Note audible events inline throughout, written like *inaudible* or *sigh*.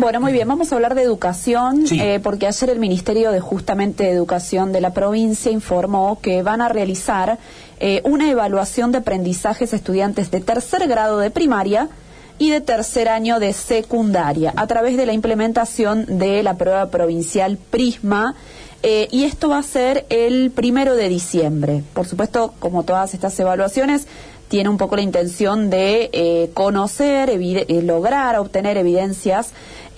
Bueno, muy bien, vamos a hablar de educación, Sí. eh, porque ayer el Ministerio de justamente de Educación de la provincia informó que van a realizar eh, una evaluación de aprendizajes a estudiantes de tercer grado de primaria y de tercer año de secundaria a través de la implementación de la prueba provincial Prisma. eh, y esto va a ser el primero de diciembre. Por supuesto, como todas estas evaluaciones, tiene un poco la intención de eh, conocer, lograr obtener evidencias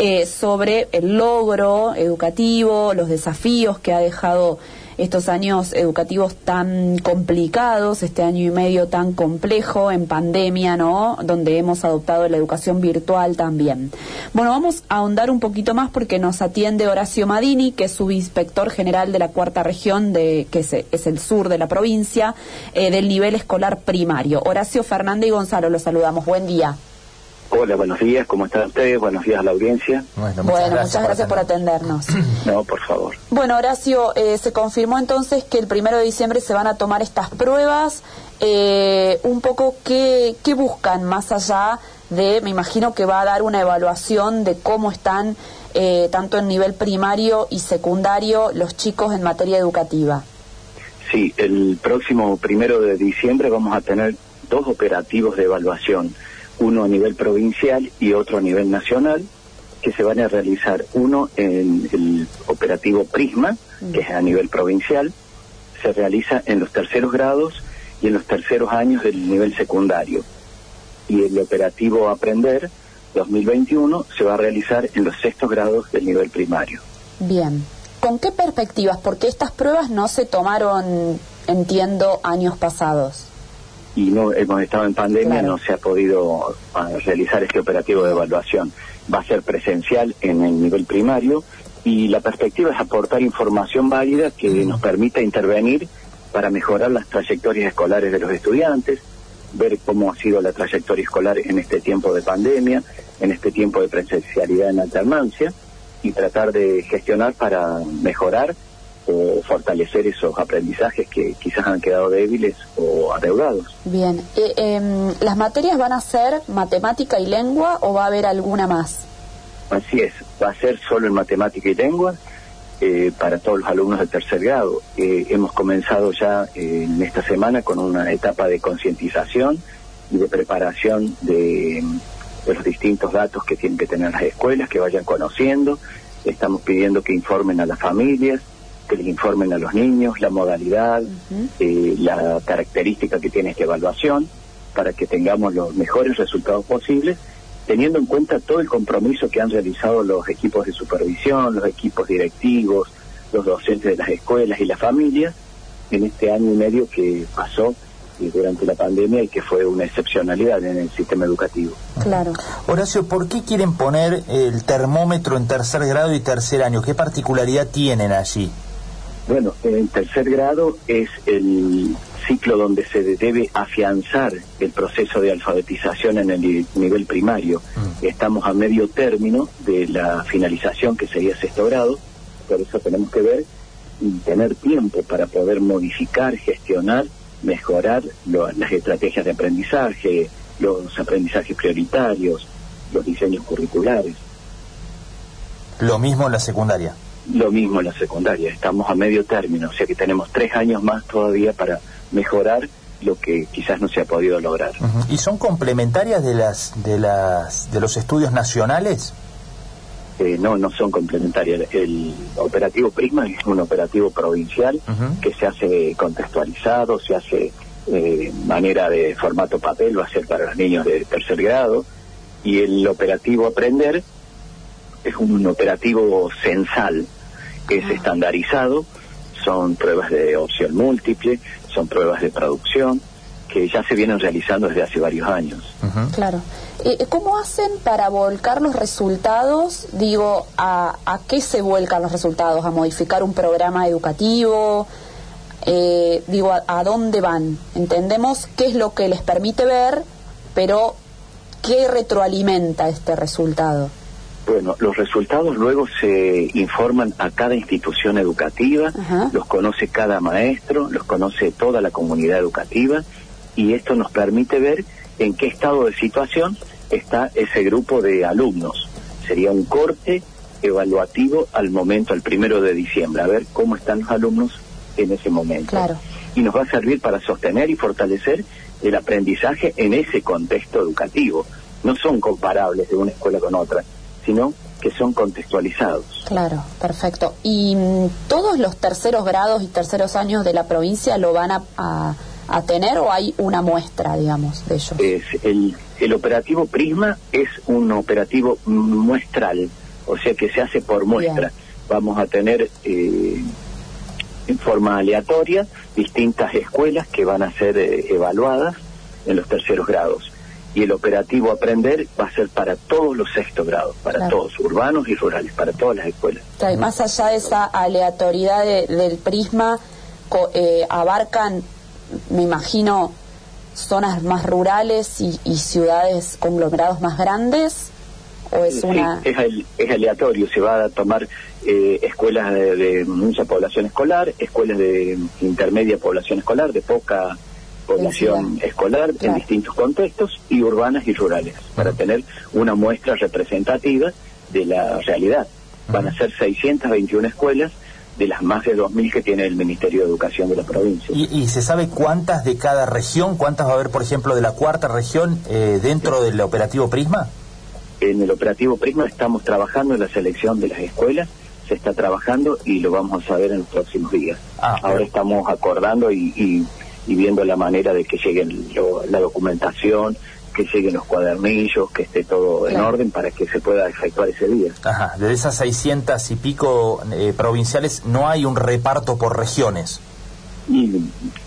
eh, sobre el logro educativo, los desafíos que ha dejado estos años educativos tan complicados, este año y medio tan complejo en pandemia, ¿no? Donde hemos adoptado la educación virtual también. Bueno, vamos a ahondar un poquito más porque nos atiende Horacio Madini, que es subinspector general de la cuarta región, de, que es, es el sur de la provincia, eh, del nivel escolar primario. Horacio Fernández y Gonzalo, los saludamos. Buen día. Hola, buenos días, ¿cómo están ustedes? Buenos días a la audiencia. Bueno, bueno, muchas gracias por atendernos. *clears throat* No, por favor. Bueno, Horacio, eh, se confirmó entonces que el primero de diciembre se van a tomar estas pruebas. Eh, un poco, ¿qué, ¿qué buscan más allá de, me imagino que va a dar una evaluación de cómo están, eh, tanto en nivel primario y secundario, los chicos en materia educativa? Sí, el próximo primero de diciembre vamos a tener dos operativos de evaluación, uno a nivel provincial y otro a nivel nacional, que se van a realizar uno en el operativo Prisma, que es a nivel provincial, se realiza en los terceros grados y en los terceros años del nivel secundario. Y el operativo Aprender 2021 se va a realizar en los sextos grados del nivel primario. Bien. ¿Con qué perspectivas? Porque estas pruebas no se tomaron, entiendo, años pasados. Y no hemos estado en pandemia, Claro. no se ha podido ah, realizar este operativo de evaluación. Va a ser presencial en el nivel primario y la perspectiva es aportar información válida que nos permita intervenir para mejorar las trayectorias escolares de los estudiantes, ver cómo ha sido la trayectoria escolar en este tiempo de pandemia, en este tiempo de presencialidad en alternancia y tratar de gestionar para mejorar fortalecer esos aprendizajes que quizás han quedado débiles o adeudados. Bien. Eh, em, ¿Las materias van a ser matemática y lengua o va a haber alguna más? Así es, va a ser solo en matemática y lengua eh, para todos los alumnos de tercer grado. Eh, hemos comenzado ya eh, en esta semana con una etapa de concientización y de preparación de, de los distintos datos que tienen que tener las escuelas, que vayan conociendo. Estamos pidiendo que informen a las familias, que les informen a los niños la modalidad, eh, la característica que tiene esta evaluación, para que tengamos los mejores resultados posibles teniendo en cuenta todo el compromiso que han realizado los equipos de supervisión, los equipos directivos, los docentes de las escuelas y las familias en este año y medio que pasó eh, durante la pandemia y que fue una excepcionalidad en el sistema educativo. Claro. Horacio, ¿por qué quieren poner el termómetro en tercer grado y tercer año? ¿Qué particularidad tienen allí? Bueno, en tercer grado es el ciclo donde se debe afianzar el proceso de alfabetización en el ni- nivel primario. Estamos a medio término de la finalización que sería sexto grado, por eso tenemos que ver y tener tiempo para poder modificar, gestionar, mejorar lo- las estrategias de aprendizaje, los aprendizajes prioritarios, los diseños curriculares. Lo mismo en la secundaria. Lo mismo en la secundaria, estamos a medio término, o sea que tenemos tres años más todavía para mejorar lo que quizás no se ha podido lograr. ¿Y son complementarias de las de las de los estudios nacionales? Eh, no, no son complementarias. El operativo Prisma es un operativo provincial que se hace contextualizado, se hace eh, manera de formato papel, va a ser para los niños de tercer grado, y el operativo Aprender es un operativo censal, que es estandarizado, son pruebas de opción múltiple, son pruebas de producción, que ya se vienen realizando desde hace varios años. Ujú. Claro. Eh, ¿Cómo hacen para volcar los resultados? Digo, ¿a, ¿a qué se vuelcan los resultados? ¿A modificar un programa educativo? Eh, digo, ¿a, a dónde van? Entendemos qué es lo que les permite ver, pero ¿qué retroalimenta este resultado? Bueno, los resultados luego se informan a cada institución educativa, Ajá. los conoce cada maestro, los conoce toda la comunidad educativa y esto nos permite ver en qué estado de situación está ese grupo de alumnos. sería un corte evaluativo al momento, al primero de diciembre, a ver cómo están los alumnos en ese momento. Claro. Y nos va a servir para sostener y fortalecer el aprendizaje en ese contexto educativo. No son comparables de una escuela con otra, sino que son contextualizados. Claro, perfecto. ¿Y mm, todos los terceros grados y terceros años de la provincia lo van a, a- a tener o hay una muestra, digamos, de ellos? Es el, el operativo Prisma es un operativo muestral, o sea que se hace por muestra. Bien. Vamos a tener eh, en forma aleatoria distintas escuelas que van a ser eh, evaluadas en los terceros grados. Y el operativo Aprender va a ser para todos los sextos grados, para Claro. todos, urbanos y rurales, para todas las escuelas. O sea, y más allá de esa aleatoriedad de- del prisma, co- eh, abarcan, me imagino, zonas más rurales y, y ciudades conglomerados más grandes, o es Sí, una... es, al- es aleatorio, se va a tomar eh, escuelas de, de mucha población escolar, escuelas de intermedia población escolar, de poca población escolar Claro. en distintos contextos, y urbanas y rurales, para tener una muestra representativa de la realidad. Van a ser 621 escuelas de las más de 2.000 que tiene el Ministerio de Educación de la provincia. ¿Y, y se sabe cuántas de cada región, cuántas va a haber, por ejemplo, de la cuarta región eh, dentro del operativo Prisma? En el operativo Prisma estamos trabajando en la selección de las escuelas, se está trabajando y lo vamos a saber en los próximos días. Ah, Ahora estamos acordando y, y- y viendo la manera de que llegue lo- la documentación, que lleguen los cuadernillos, que esté todo en orden para que se pueda efectuar ese día. Ajá, de esas 600 y pico eh, provinciales no hay un reparto por regiones. Y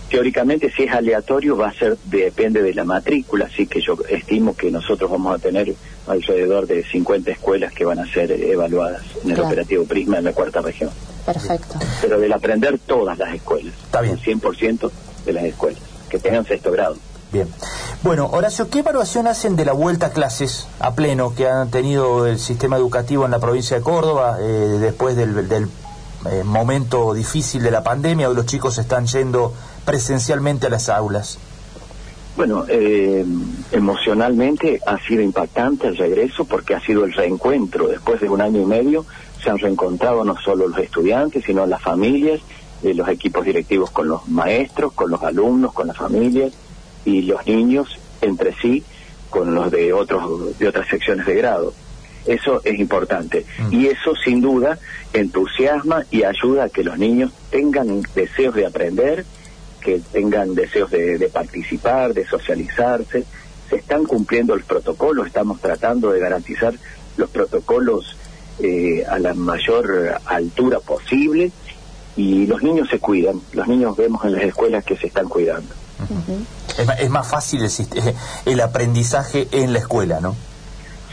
teóricamente si es aleatorio va a ser, depende de la matrícula, así que yo estimo que nosotros vamos a tener alrededor de 50 escuelas que van a ser evaluadas en el Claro. operativo Prisma en la cuarta región. Perfecto. pero del aprender todas las escuelas. Está bien. El 100% de las escuelas, que tengan sexto grado. Bien. Bueno, Horacio, ¿qué evaluación hacen de la vuelta a clases a pleno que han tenido el sistema educativo en la provincia de Córdoba eh, después del, del, eh, momento difícil de la pandemia? Hoy los chicos están yendo presencialmente a las aulas. Bueno, eh, emocionalmente ha sido impactante el regreso porque ha sido el reencuentro. Después de un año y medio se han reencontrado no solo los estudiantes, sino las familias, eh, los equipos directivos con los maestros, con los alumnos, con las familias y los niños entre sí con los de otros de otras secciones de grado. Eso es importante Mm. y eso sin duda entusiasma y ayuda a que los niños tengan deseos de aprender, que tengan deseos de, de participar, de socializarse. Se están cumpliendo los protocolos, estamos tratando de garantizar los protocolos eh, a la mayor altura posible y los niños se cuidan. Los niños vemos en las escuelas que se están cuidando. Es, más fácil el, sist- el aprendizaje en la escuela, ¿no?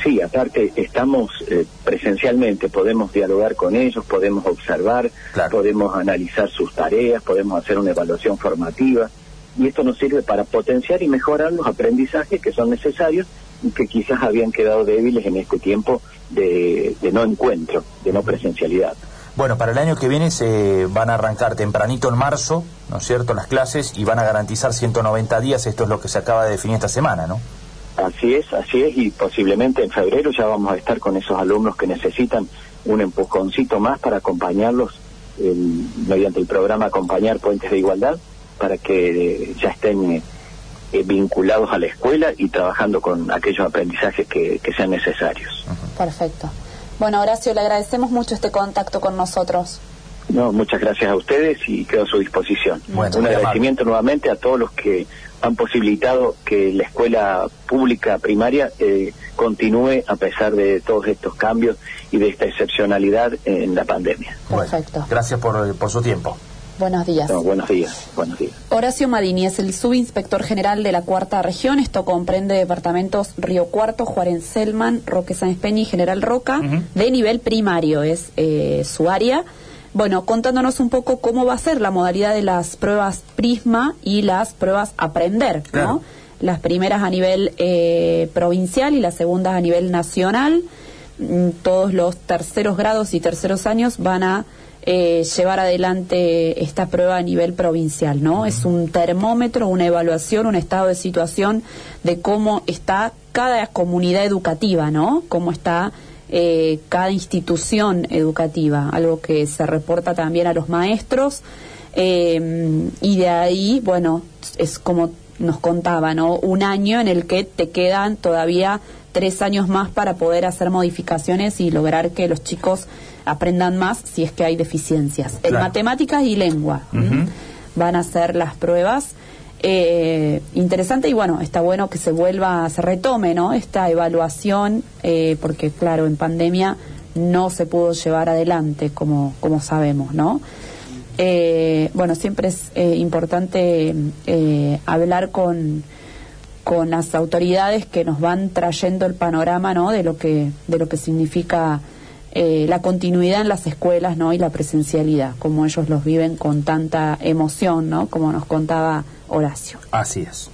Sí, aparte estamos eh, presencialmente, podemos dialogar con ellos, podemos observar, Claro. podemos analizar sus tareas, podemos hacer una evaluación formativa y esto nos sirve para potenciar y mejorar los aprendizajes que son necesarios y que quizás habían quedado débiles en este tiempo de, de no encuentro, de no presencialidad. Bueno, para el año que viene se van a arrancar tempranito en marzo, ¿no es cierto?, las clases y van a garantizar 190 días, esto es lo que se acaba de definir esta semana, ¿no? Así es, así es, y posiblemente en febrero ya vamos a estar con esos alumnos que necesitan un empujoncito más para acompañarlos el- mediante el programa Acompañar Puentes de Igualdad, para que eh, ya estén eh, eh, vinculados a la escuela y trabajando con aquellos aprendizajes que, que sean necesarios. Perfecto. Bueno, Horacio, le agradecemos mucho este contacto con nosotros. No, muchas gracias a ustedes y quedo a su disposición. Bueno, Un agradecimiento nuevamente a todos los que han posibilitado que la escuela pública primaria eh, continúe a pesar de todos estos cambios y de esta excepcionalidad en la pandemia. Bueno, Perfecto. gracias por, por su tiempo. Buenos días. No, buenos días, buenos días. Horacio Madini es el subinspector general de la cuarta región. Esto comprende departamentos Río Cuarto, Juárez Selman, Roque Sáenz Peña y General Roca. De nivel primario es eh, su área. Bueno, contándonos un poco cómo va a ser la modalidad de las pruebas Prisma y las pruebas Aprender, Claro. ¿no? Las primeras a nivel eh, provincial y las segundas a nivel nacional. Mm, Todos los terceros grados y terceros años van a eh, llevar adelante esta prueba a nivel provincial, ¿no? Es un termómetro, una evaluación, un estado de situación de cómo está cada comunidad educativa, ¿no? Cómo está eh, cada institución educativa, algo que se reporta también a los maestros. Eh, y de ahí, bueno, es como nos contaba, ¿no? Un año en el que te quedan todavía tres años más para poder hacer modificaciones y lograr que los chicos aprendan más si es que hay deficiencias. En matemáticas y lengua van a ser las pruebas. Eh, interesante y bueno, está bueno que se vuelva, se retome, ¿no? Esta evaluación, eh, porque claro, en pandemia no se pudo llevar adelante, como, como sabemos, ¿no? Eh, bueno, siempre es importante hablar con, con las autoridades que nos van trayendo el panorama, ¿no? De lo que, de lo que significa la continuidad en las escuelas, ¿no? Y la presencialidad, como ellos los viven con tanta emoción, ¿no? Como nos contaba Horacio. Así es.